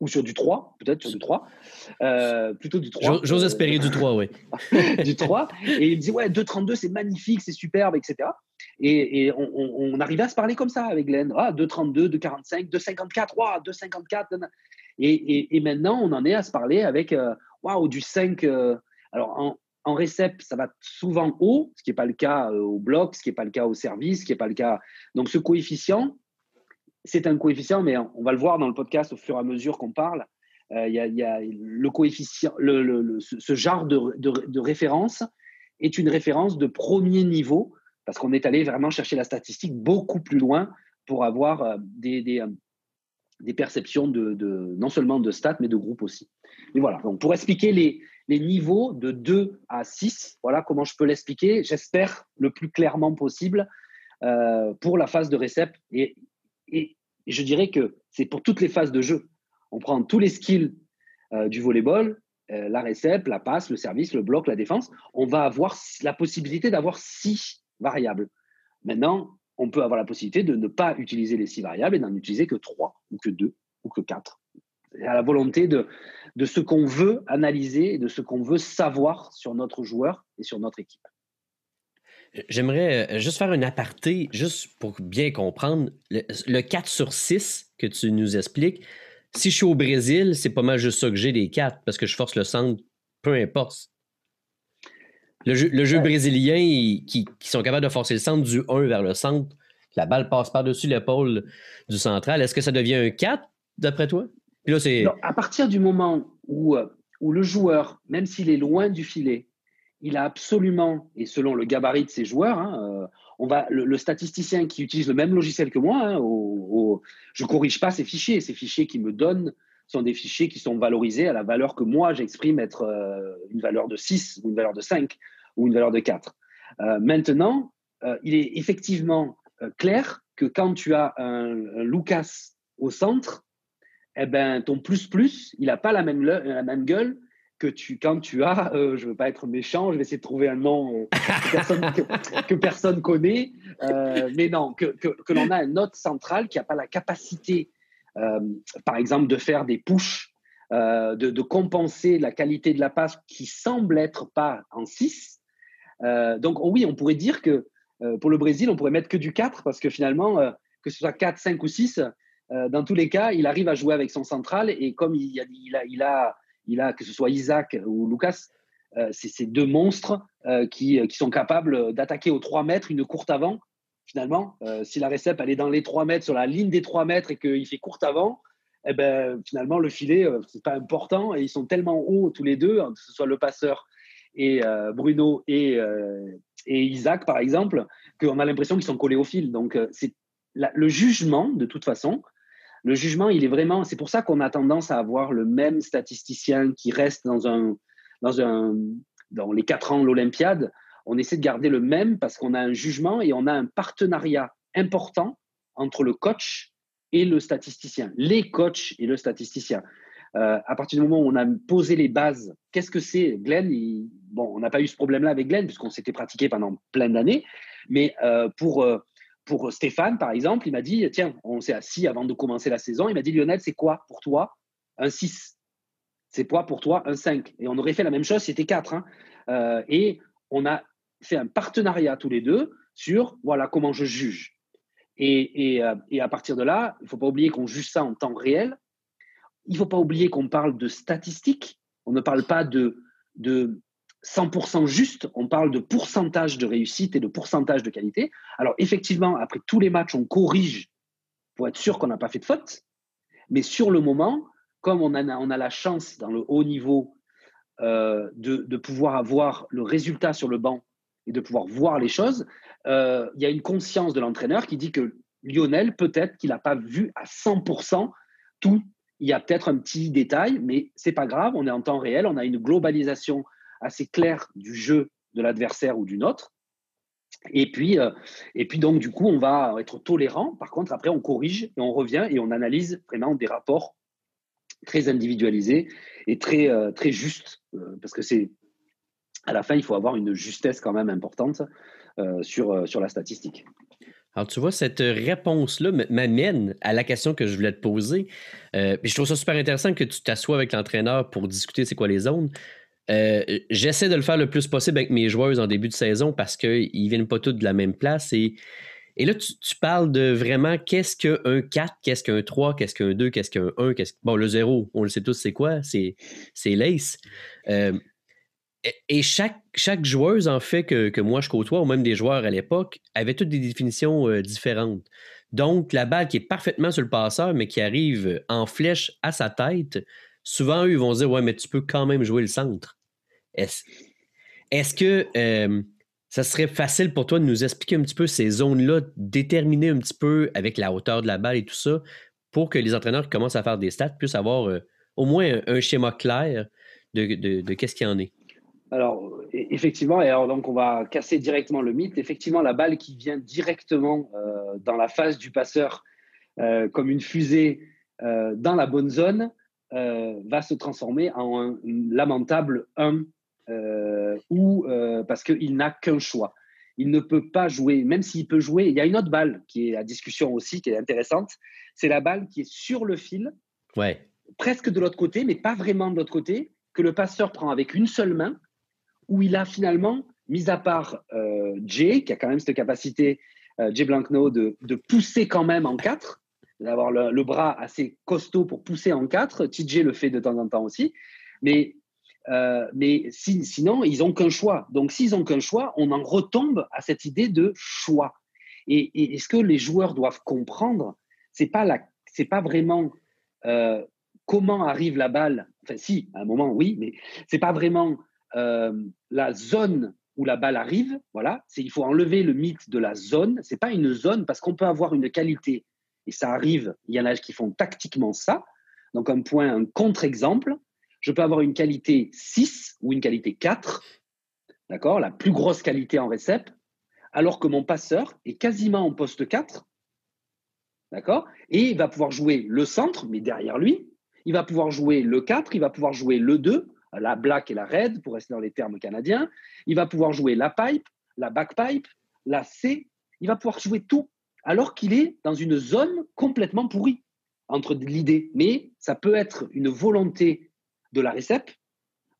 ou sur du 3, peut-être sur du 3, euh, plutôt du 3. J'ose espérer du 3, oui. du 3. Et il me disait, ouais, 2,32, c'est magnifique, c'est superbe, etc. Et, on, arrivait à se parler comme ça avec Glenn. Ah, 2,32, 2,45, 2,54, waouh, 2,54. Et, et, maintenant, on en est à se parler avec, euh, waouh, du 5. Euh, alors, en, en récep, ça va souvent haut, ce qui n'est pas le cas au bloc, ce qui n'est pas le cas au service, ce qui n'est pas le cas. Donc, ce coefficient, c'est un coefficient, mais on va le voir dans le podcast au fur et à mesure qu'on parle. Euh, y, a le coefficient, ce genre de, référence est une référence de premier niveau parce qu'on est allé vraiment chercher la statistique beaucoup plus loin pour avoir euh, des, euh, des, perceptions de, non seulement de stats mais de groupes aussi. Et voilà. Donc pour expliquer les, les niveaux de 2 à 6. Voilà comment je peux l'expliquer, j'espère le plus clairement possible euh, pour la phase de récep. Et, je dirais que c'est pour toutes les phases de jeu. On prend tous les skills euh, du volleyball, euh, la récep, la passe, le service, le bloc, la défense. On va avoir la possibilité d'avoir six variables. Maintenant, on peut avoir la possibilité de ne pas utiliser les six variables et d'en utiliser que trois ou que deux ou que quatre. À la volonté de, de ce qu'on veut analyser et de ce qu'on veut savoir sur notre joueur et sur notre équipe. J'aimerais euh, juste faire un aparté, juste pour bien comprendre. Le, 4 sur 6 que tu nous expliques, si je suis au Brésil, c'est pas mal juste ça que j'ai des 4 parce que je force le centre, peu importe. Le jeu, brésilien, qui, sont capables de forcer le centre du 1 vers le centre, la balle passe par-dessus l'épaule du central, est-ce que ça devient un 4 d'après toi? À partir du moment où, euh, où le joueur, même s'il est loin du filet, il a absolument, et selon le gabarit de ses joueurs, hein, euh, on va, le, statisticien qui utilise le même logiciel que moi, hein, je ne corrige pas ces fichiers. Ces fichiers qui me donnent sont des fichiers qui sont valorisés à la valeur que moi j'exprime être euh, une valeur de 6 ou une valeur de 5 ou une valeur de 4. maintenant, il est effectivement clair que quand tu as un Lucas au centre, eh ben, ton plus-plus, il n'a pas la même, la même gueule que tu, quand tu as, euh, je ne veux pas être méchant, je vais essayer de trouver un nom euh, que, personne, connaît, euh, mais non, que, que, l'on a un note central qui n'a pas la capacité, par exemple, de faire des push, de, de, compenser la qualité de la passe qui semble être pas en 6. donc oui, on pourrait dire que pour le Brésil, on pourrait mettre que du 4 parce que finalement, que ce soit 4, 5 ou 6, euh, dans tous les cas, il arrive à jouer avec son central et comme il, a, il, a, il, a, que ce soit Isaac ou Lucas, euh, c'est ces deux monstres euh, qui, sont capables d'attaquer aux 3 mètres une courte avant. Finalement, si la récep elle est dans les 3 mètres, sur la ligne des 3 mètres et qu'il fait courte avant, eh ben, finalement, le filet, c'est pas important et ils sont tellement hauts tous les deux, hein, que ce soit le passeur et Bruno et, et Isaac, par exemple, qu'on a l'impression qu'ils sont collés au fil. Donc, c'est le jugement, de toute façon, le jugement, il est vraiment. C'est pour ça qu'on a tendance à avoir le même statisticien qui reste dans un, dans un, dans les quatre ans de l'Olympiade. On essaie de garder le même parce qu'on a un jugement et on a un partenariat important entre le coach et le statisticien, les coachs et le statisticien. Euh, à partir du moment où on a posé les bases, qu'est-ce que c'est Glenn? Bon, on n'a pas eu ce problème-là avec Glenn puisqu'on s'était pratiqué pendant plein d'années, mais euh, pour euh, pour Stéphane, par exemple, il m'a dit Tiens, on s'est assis avant de commencer la saison. Il m'a dit Lionel, c'est quoi pour toi un 6 C'est quoi pour toi un 5 Et on aurait fait la même chose, c'était 4. Hein. Euh, et on a fait un partenariat tous les deux sur voilà comment je juge. Et, euh, et, à partir de là, il ne faut pas oublier qu'on juge ça en temps réel. Il ne faut pas oublier qu'on parle de statistiques. On ne parle pas de, de, 100% juste, on parle de pourcentage de réussite et de pourcentage de qualité. Alors effectivement, après tous les matchs, on corrige pour être sûr qu'on n'a pas fait de faute. Mais sur le moment, comme on a, on a la chance dans le haut niveau euh, de, pouvoir avoir le résultat sur le banc et de pouvoir voir les choses, euh, il y a une conscience de l'entraîneur qui dit que Lionel, peut-être qu'il n'a pas vu à 100% tout. Il y a peut-être un petit détail, mais c'est pas grave, on est en temps réel, on a une globalisation assez clair du jeu de l'adversaire ou du nôtre. Et puis, euh, et puis donc, du coup, on va être tolérant. Par contre, après, on corrige et on revient et on analyse vraiment des rapports très individualisés et très, euh, très justes. Euh, parce que c'est, à la fin, il faut avoir une justesse quand même importante sur, sur la statistique. Alors, tu vois, cette réponse-là m'amène à la question que je voulais te poser. je trouve ça super intéressant que tu t'assoies avec l'entraîneur pour discuter c'est quoi les zones. Euh, j'essaie de le faire le plus possible avec mes joueurs en début de saison parce qu'ils ne viennent pas tous de la même place. Et, et là, tu, parles de vraiment qu'est-ce qu'un 4, qu'est-ce qu'un 3, qu'est-ce qu'un 2, qu'est-ce qu'un 1. Qu'est-ce... Bon, le 0, on le sait tous, c'est quoi? C'est, l'ace. Euh, et chaque, chaque joueuse, en fait, que, moi je côtoie, ou même des joueurs à l'époque, avait toutes des définitions euh, différentes. Donc, la balle qui est parfaitement sur le passeur, mais qui arrive en flèche à sa tête, souvent, eux, ils vont dire Ouais, mais tu peux quand même jouer le centre. Est-ce que euh, ça serait facile pour toi de nous expliquer un petit peu ces zones-là, déterminer un petit peu avec la hauteur de la balle et tout ça, pour que les entraîneurs qui commencent à faire des stats puissent avoir euh, au moins un, schéma clair de, qu'est-ce qu'il y en est? Alors, effectivement, alors donc on va casser directement le mythe. Effectivement, la balle qui vient directement euh, dans la face du passeur, comme une fusée dans la bonne zone, va se transformer en un lamentable 1 ou parce qu'il n'a qu'un choix. Il ne peut pas jouer, même s'il peut jouer. Il y a une autre balle qui est à discussion aussi, qui est intéressante. C'est la balle qui est sur le fil, ouais. presque de l'autre côté, mais pas vraiment de l'autre côté, que le passeur prend avec une seule main, où il a finalement, mis à part euh, Jay, qui a quand même cette capacité, euh, Jay Blankno, de, de, pousser quand même en quatre, d'avoir le, bras assez costaud pour pousser en quatre. TJ le fait de temps en temps aussi. Mais, euh, mais sinon, ils n'ont qu'un choix. Donc, s'ils n'ont qu'un choix, on en retombe à cette idée de choix. Et, et, ce que les joueurs doivent comprendre, c'est pas pas vraiment euh, comment arrive la balle. Enfin, si, à un moment, oui, mais c'est pas vraiment euh, la zone où la balle arrive. Voilà, il faut enlever le mythe de la zone. C'est pas une zone parce qu'on peut avoir une qualité et ça arrive. Il y en a qui font tactiquement ça. Donc un point, un contre-exemple. Je peux avoir une qualité 6 ou une qualité 4, d'accord, la plus grosse qualité en récep, alors que mon passeur est quasiment en poste 4, d'accord, et il va pouvoir jouer le centre, mais derrière lui, il va pouvoir jouer le 4, il va pouvoir jouer le 2, la black et la red, pour rester dans les termes canadiens. Il va pouvoir jouer la pipe, la backpipe, la C. Il va pouvoir jouer tout, alors qu'il est dans une zone complètement pourrie entre l'idée. Mais ça peut être une volonté de la récep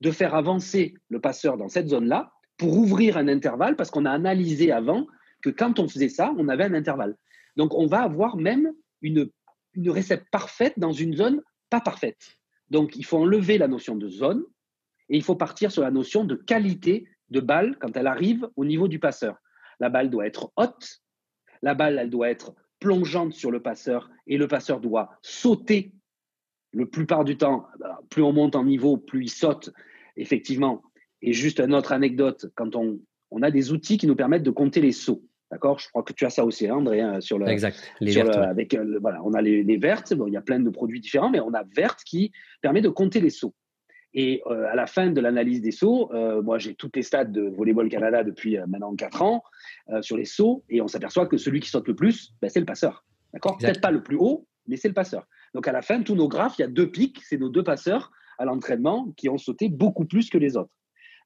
de faire avancer le passeur dans cette zone-là pour ouvrir un intervalle, parce qu'on a analysé avant que quand on faisait ça, on avait un intervalle. Donc on va avoir même une, une récep parfaite dans une zone pas parfaite. Donc il faut enlever la notion de zone et il faut partir sur la notion de qualité de balle quand elle arrive au niveau du passeur. La balle doit être haute, la balle elle doit être plongeante sur le passeur et le passeur doit sauter. Le plupart du temps, plus on monte en niveau, plus il saute, effectivement. Et juste une autre anecdote, quand on, on a des outils qui nous permettent de compter les sauts. D'accord? Je crois que tu as ça aussi, hein, André, hein, sur le. Exact. Les vertes, avec, euh, voilà, on a les, les vertes. Bon, il y a plein de produits différents, mais on a verte qui permet de compter les sauts. Et euh, à la fin de l'analyse des sauts, euh, moi j'ai toutes les stats de Volleyball Canada depuis euh, maintenant 4 ans sur les sauts, et on s'aperçoit que celui qui saute le plus, ben, c'est le passeur. D'accord? Peut-être pas le plus haut, mais c'est le passeur. Donc à la fin, tous nos graphes, il y a deux pics, c'est nos deux passeurs à l'entraînement qui ont sauté beaucoup plus que les autres.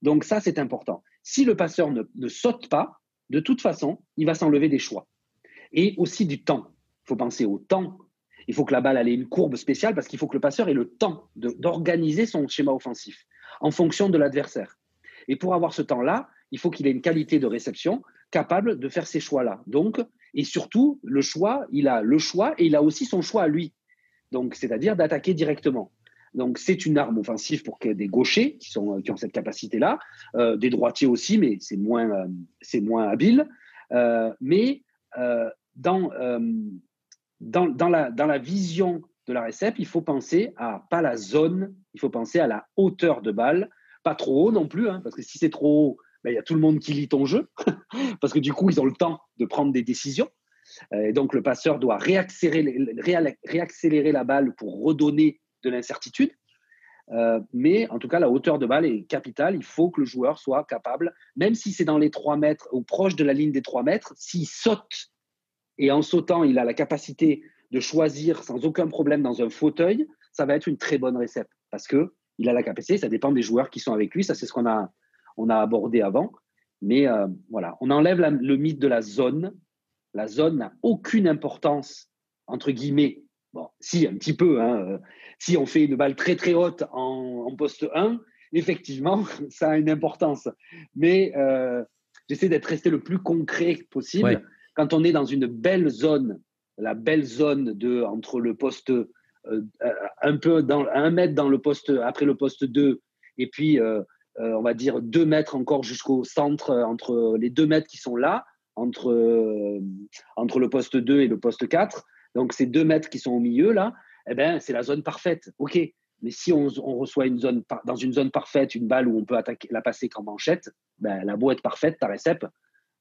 Donc ça, c'est important. Si le passeur ne, saute pas, de toute façon, il va s'enlever des choix. Et aussi du temps. Il faut penser au temps il faut que la balle ait une courbe spéciale parce qu'il faut que le passeur ait le temps d'organiser son schéma offensif en fonction de l'adversaire. Et pour avoir ce temps-là, il faut qu'il ait une qualité de réception capable de faire ces choix-là. Donc, et surtout, le choix, il a le choix et il a aussi son choix à lui. Donc, c'est-à-dire d'attaquer directement. Donc, c'est une arme offensive pour des gauchers qui, sont, qui ont cette capacité-là, euh, des droitiers aussi, mais c'est moins, euh, c'est moins habile. Euh, mais dans, dans, la, dans la vision de la récepte, il faut penser à pas la zone, il faut penser à la hauteur de balle, pas trop haut non plus, hein, parce que si c'est trop haut, ben, il y a tout le monde qui lit ton jeu, parce que du coup, ils ont le temps de prendre des décisions. Euh, et donc, le passeur doit réaccélérer, la balle pour redonner de l'incertitude. Euh, mais en tout cas, la hauteur de balle est capitale. Il faut que le joueur soit capable, même si c'est dans les 3 mètres ou proche de la ligne des 3 mètres, s'il saute et en sautant, il a la capacité de choisir sans aucun problème dans un fauteuil, ça va être une très bonne récepte parce que il a la capacité. Ça dépend des joueurs qui sont avec lui. Ça, c'est ce qu'on a, on a abordé avant. Mais euh, voilà, on enlève le mythe de la zone. La zone n'a aucune importance, entre guillemets. Bon, si, un petit peu. Hein, euh, si on fait une balle très très haute en, poste 1, effectivement, ça a une importance. Mais euh, j'essaie d'être resté le plus concret possible quand on est dans une belle zone, la belle zone de entre le poste euh, un peu dans un mètre dans le poste après le poste 2 et puis euh, euh, on va dire deux mètres encore jusqu'au centre entre les deux mètres qui sont là entre entre le poste 2 et le poste 4 donc ces deux mètres qui sont au milieu là eh ben c'est la zone parfaite ok mais si on, reçoit une zone dans une zone parfaite une balle où on peut attaquer la passer qu'en manchette ben, la être parfaite ta récep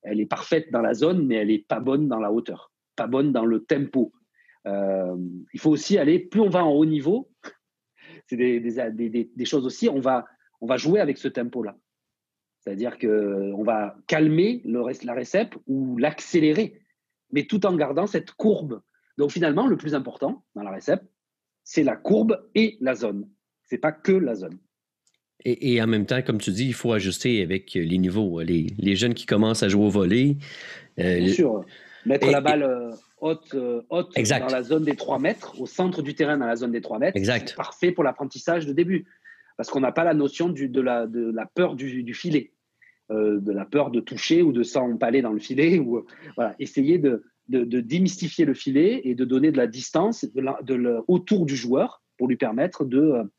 elle est parfaite dans la zone, mais elle n'est pas bonne dans la hauteur, pas bonne dans le tempo. Euh, il faut aussi aller, plus on va en haut niveau, c'est des, des, des, choses aussi, on va on va jouer avec ce tempo-là. C'est-à-dire qu'on va calmer le, la récep ou l'accélérer, mais tout en gardant cette courbe. Donc finalement, le plus important dans la récep, c'est la courbe et la zone. Ce n'est pas que la zone. Et, en même temps, comme tu dis, il faut ajuster avec les niveaux. Les, jeunes qui commencent à jouer au volet. Euh, Bien sûr. Mettre la balle euh, haute, euh, haute dans la zone des 3 mètres, au centre du terrain dans la zone des 3 mètres. C'est parfait pour l'apprentissage de début. Parce qu'on n'a pas la notion du, de, la, de, la, peur du, filet, de la peur de toucher ou de s'empaler dans le filet. Ou, voilà. Essayer de, de, démystifier le filet et de donner de la distance de autour du joueur pour lui permettre de,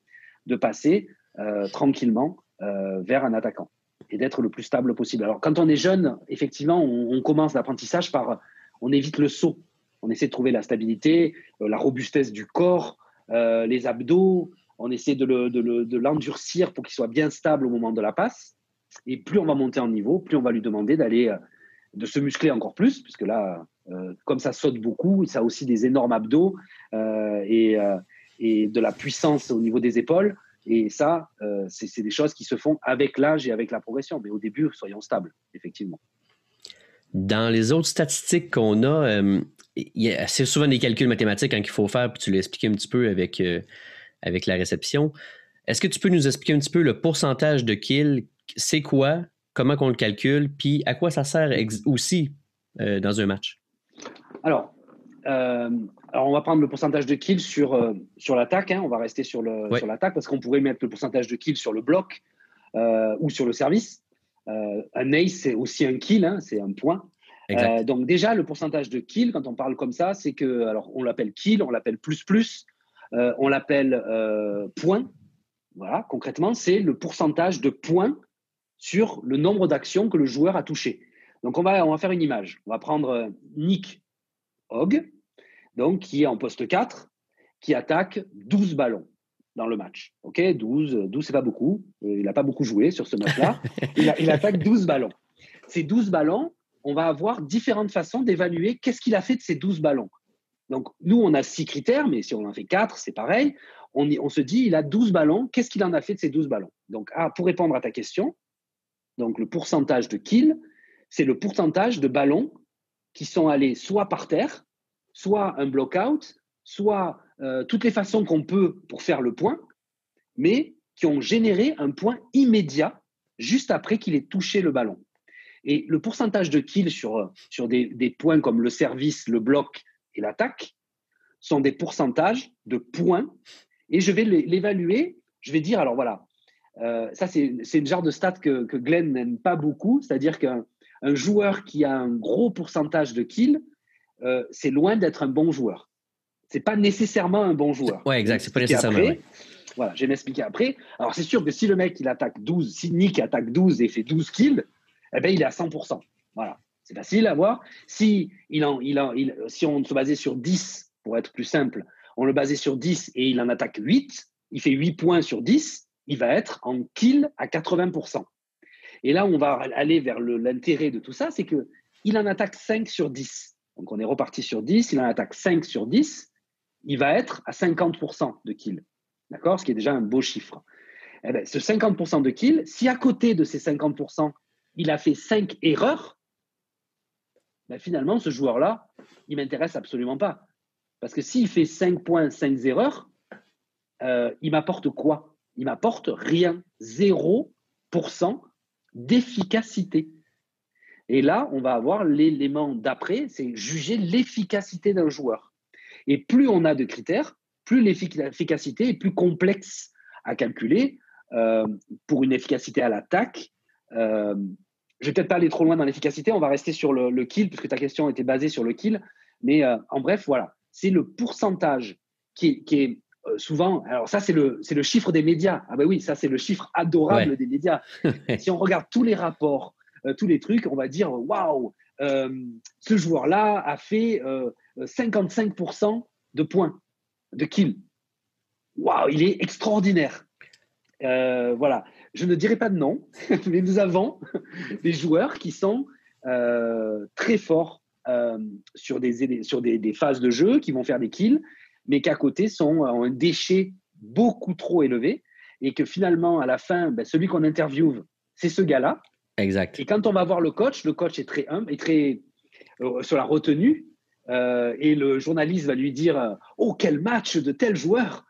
de passer euh, tranquillement euh, vers un attaquant et d'être le plus stable possible. Alors, quand on est jeune, effectivement, on, commence l'apprentissage par, on évite le saut. On essaie de trouver la stabilité, euh, la robustesse du corps, les abdos. On essaie de l'endurcir pour qu'il soit bien stable au moment de la passe. Et plus on va monter en niveau, plus on va lui demander d'aller, de se muscler encore plus, puisque là, comme ça saute beaucoup, ça a aussi des énormes abdos et, et de la puissance au niveau des épaules. Et ça, euh, c'est des choses qui se font avec l'âge et avec la progression. Mais au début, soyons stables, effectivement. Dans les autres statistiques qu'on a, euh, assez souvent des calculs mathématiques hein, qu'il faut faire, puis tu l'as expliqué un petit peu avec, euh, avec la réception. Est-ce que tu peux nous expliquer un petit peu le pourcentage de kills? C'est quoi? Comment on le calcule? Puis à quoi ça sert aussi dans un match? Alors, alors, on va prendre le pourcentage de kills sur, euh, sur l'attaque. Hein. On va rester sur l'attaque parce qu'on pourrait mettre le pourcentage de kills sur le bloc euh, ou sur le service. Euh, un ace, c'est aussi un kill, hein, c'est un point. donc, déjà, le pourcentage de kills, quand on parle comme ça, c'est que, alors, on l'appelle kill, on l'appelle plus plus, on l'appelle point. Voilà, concrètement, c'est le pourcentage de points sur le nombre d'actions que le joueur a touché. Donc, on va, on va faire une image. On va prendre Nick Hogg donc qui est en poste 4, qui attaque 12 ballons dans le match. OK 12, 12 c'est pas beaucoup. Euh, il n'a pas beaucoup joué sur ce match-là. il, attaque 12 ballons. Ces 12 ballons, on va avoir différentes façons d'évaluer qu'est-ce qu'il a fait de ces 12 ballons. Donc, nous, on a six critères, mais si on en fait quatre, c'est pareil. On, on, se dit, il a 12 ballons, qu'est-ce qu'il en a fait de ces 12 ballons? Donc, ah, pour répondre à ta question, donc le pourcentage de kills, c'est le pourcentage de ballons qui sont allés soit par terre, soit un block-out, soit euh, toutes les façons qu'on peut pour faire le point, mais qui ont généré un point immédiat juste après qu'il ait touché le ballon. Et le pourcentage de kills sur, sur des, points comme le service, le bloc et l'attaque sont des pourcentages de points. Et je vais l'évaluer. Je vais dire, alors voilà, euh, ça c'est une genre de stat que, que Glenn n'aime pas beaucoup, c'est-à-dire qu'un joueur qui a un gros pourcentage de kills euh, c'est loin d'être un bon joueur. C'est pas nécessairement un bon joueur. Ouais, exact. C'est pas nécessairement. Voilà, je vais m'expliquer après. Alors, c'est sûr que si le mec il attaque 12, si Nick attaque 12 et fait 12 kills, eh ben, il est à 100%. Voilà, c'est facile à voir. Si, il en, il en, il, si on se basait sur 10, pour être plus simple, on le basait sur 10 et il en attaque 8, il fait 8 points sur 10, il va être en kill à 80%. Et là, on va aller vers l'intérêt de tout ça, c'est que il en attaque 5 sur 10. Donc on est reparti sur 10, il en attaque 5 sur 10, il va être à 50% de kills. D'accord? Ce qui est déjà un beau chiffre. Eh bien, ce 50% de kills, si à côté de ces 50%, il a fait 5 erreurs, ben finalement, ce joueur-là, il ne m'intéresse absolument pas. Parce que s'il fait 5 points, 5 erreurs, euh, il m'apporte quoi? Il m'apporte rien. 0% d'efficacité. Et là, on va avoir l'élément d'après, c'est juger l'efficacité d'un joueur. Et plus on a de critères, plus l'efficacité est plus complexe à calculer euh, pour une efficacité à l'attaque. Euh, je vais peut-être pas aller trop loin dans l'efficacité, on va rester sur le, kill, puisque ta question était basée sur le kill. Mais euh, en bref, voilà, c'est le pourcentage qui, est euh, souvent, alors ça c'est le, le chiffre des médias. Ah ben oui, ça c'est le chiffre adorable des médias. si on regarde tous les rapports, euh, tous les trucs, on va dire waouh, euh, ce joueur-là a fait 55% euh, de points, de kills. Waouh, il est extraordinaire. voilà, je ne dirai pas de nom, mais nous avons des joueurs qui sont très forts sur, des, sur des, phases de jeu, qui vont faire des kills, mais qui à côté sont un déchet beaucoup trop élevé. et que finalement, à la fin, ben, celui qu'on interviewe, c'est ce gars-là. Exact. Et quand on va voir le coach, le coach est très humble, est très euh, sur la retenue, euh, et le journaliste va lui dire euh, Oh, quel match de tel joueur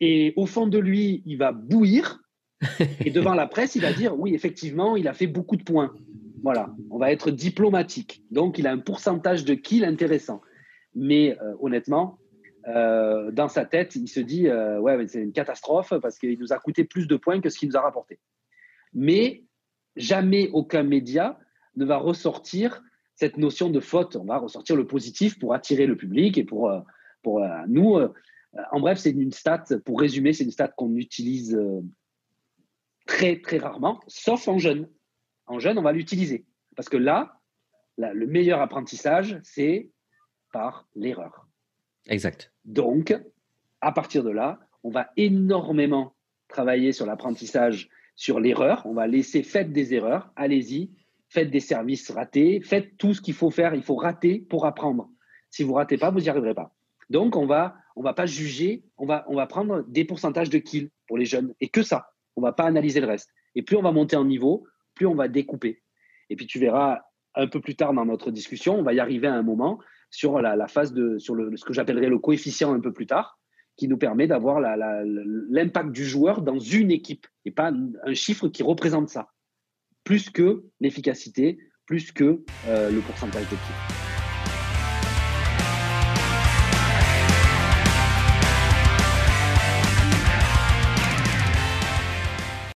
Et au fond de lui, il va bouillir. et devant la presse, il va dire Oui, effectivement, il a fait beaucoup de points. Voilà, on va être diplomatique. Donc, il a un pourcentage de kills intéressant. Mais honnêtement, dans sa tête, il se dit Ouais, c'est une catastrophe parce qu'il nous a coûté plus de points que ce qu'il nous a rapporté. Mais jamais aucun média ne va ressortir cette notion de faute. On va ressortir le positif pour attirer le public et pour, euh, pour euh, nous. Euh, en bref, c'est une stat, pour résumer, c'est une stat qu'on utilise très, très rarement, sauf en jeune. En jeune, on va l'utiliser. Parce que là, le meilleur apprentissage, c'est par l'erreur. Exact. Donc, à partir de là, on va énormément travailler sur l'apprentissage, sur l'erreur. On va laisser, faites des erreurs, allez-y, faites des services ratés, faites tout ce qu'il faut faire, il faut rater pour apprendre. Si vous ratez pas, vous n'y arriverez pas. Donc, on va, on va pas juger, on va, on va prendre des pourcentages de kills pour les jeunes et que ça. On va pas analyser le reste. Et plus on va monter en niveau, plus on va découper. Et puis tu verras un peu plus tard dans notre discussion, on va y arriver à un moment sur la, phase de, ce que j'appellerais le coefficient un peu plus tard, qui nous permet d'avoir l'impact du joueur dans une équipe et pas un chiffre qui représente ça. Plus que l'efficacité, plus que euh, le pourcentage de